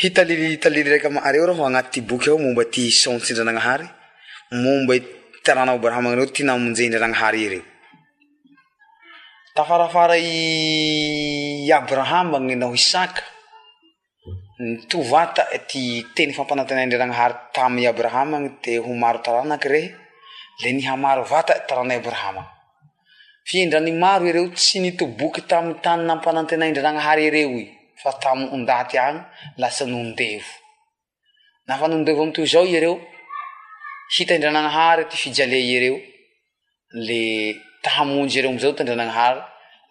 hitalily italily raky amareo raho anaty ty boky ao momba ty sots indrananahary momba tarana abrahamay reo ty namnze indranaahary ereo tafarafara i abrahamany nao isaka ntovatay ty teny fampanatenaindriananahary tam abrahamany de ho maro taranaky rehe le nihamaro vatay tarana abrahama fiendrany maro ereo tsy nitoboky tam tan nampanatena indranaahary ereo atandaty a lasa nnevo afa dev am to zao ereo hitndrary ty fije ereo le toy ereo azao tdrary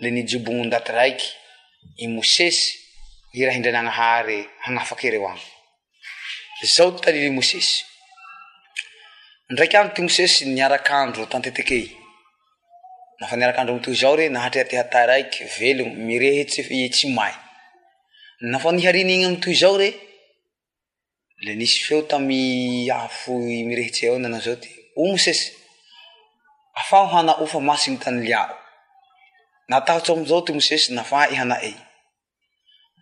le nijobonndaty raiky oy drafa ereoay iaakandro tatek irkandro am to zaore natrety ata raiky elon mssy nafa niharinny am toy zao ree le nisy feo tamy afo mirehitse ao nanao zao ty o mosesy afaho hanao fa masiny tany liao natahotsy amizao ty mosesy nafay hanae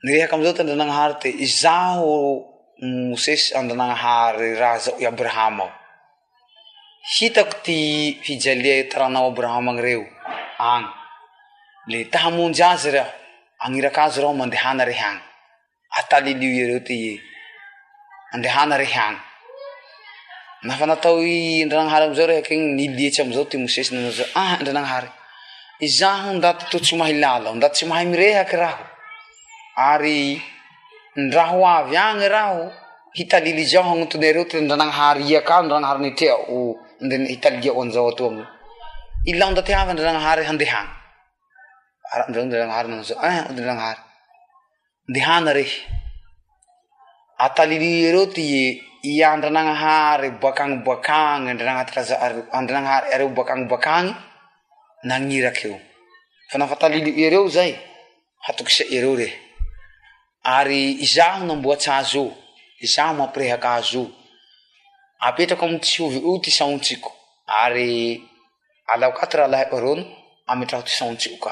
nirehaky amizao ty andrananahary te zaho mosesy andrananahary raha zao i abraham ao hitako ty hijalia taranao abrahama ny reo any le tahamonjy azy reaho anirak azo raho mandehana reh any atalilo areo ty andehana reh any nafa natao ndrananhary amzao rehakyny nilietsy amzao ty mosesy nanazaa ah, ndrananahary zaho ndaty totsy maha lala ndat tsy mahay mirehaky raho ary ndraho avy any raho hitalily zao anotony areo tyandrananahary iak ndranaharynytreaohitaiaoanzao atam ilandaty ay ndrananhary handeha rraaahary zadraaahary ehana rehe atalili ereo ty iandrananahary bakany boakany aandraharyre boakany bakany nanirak eo fa nafatalilio ereo zay atokisa ereo rehe ary zaho namboats' az zaho mampirehaky az apetrako am tsy ovi i ty saotsiko ary alao ka ty rahalahaoarono ametraho ty saotsio ka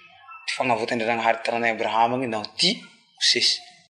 fagnavoatendranana hary taranay abrahama gny nao ty hosesy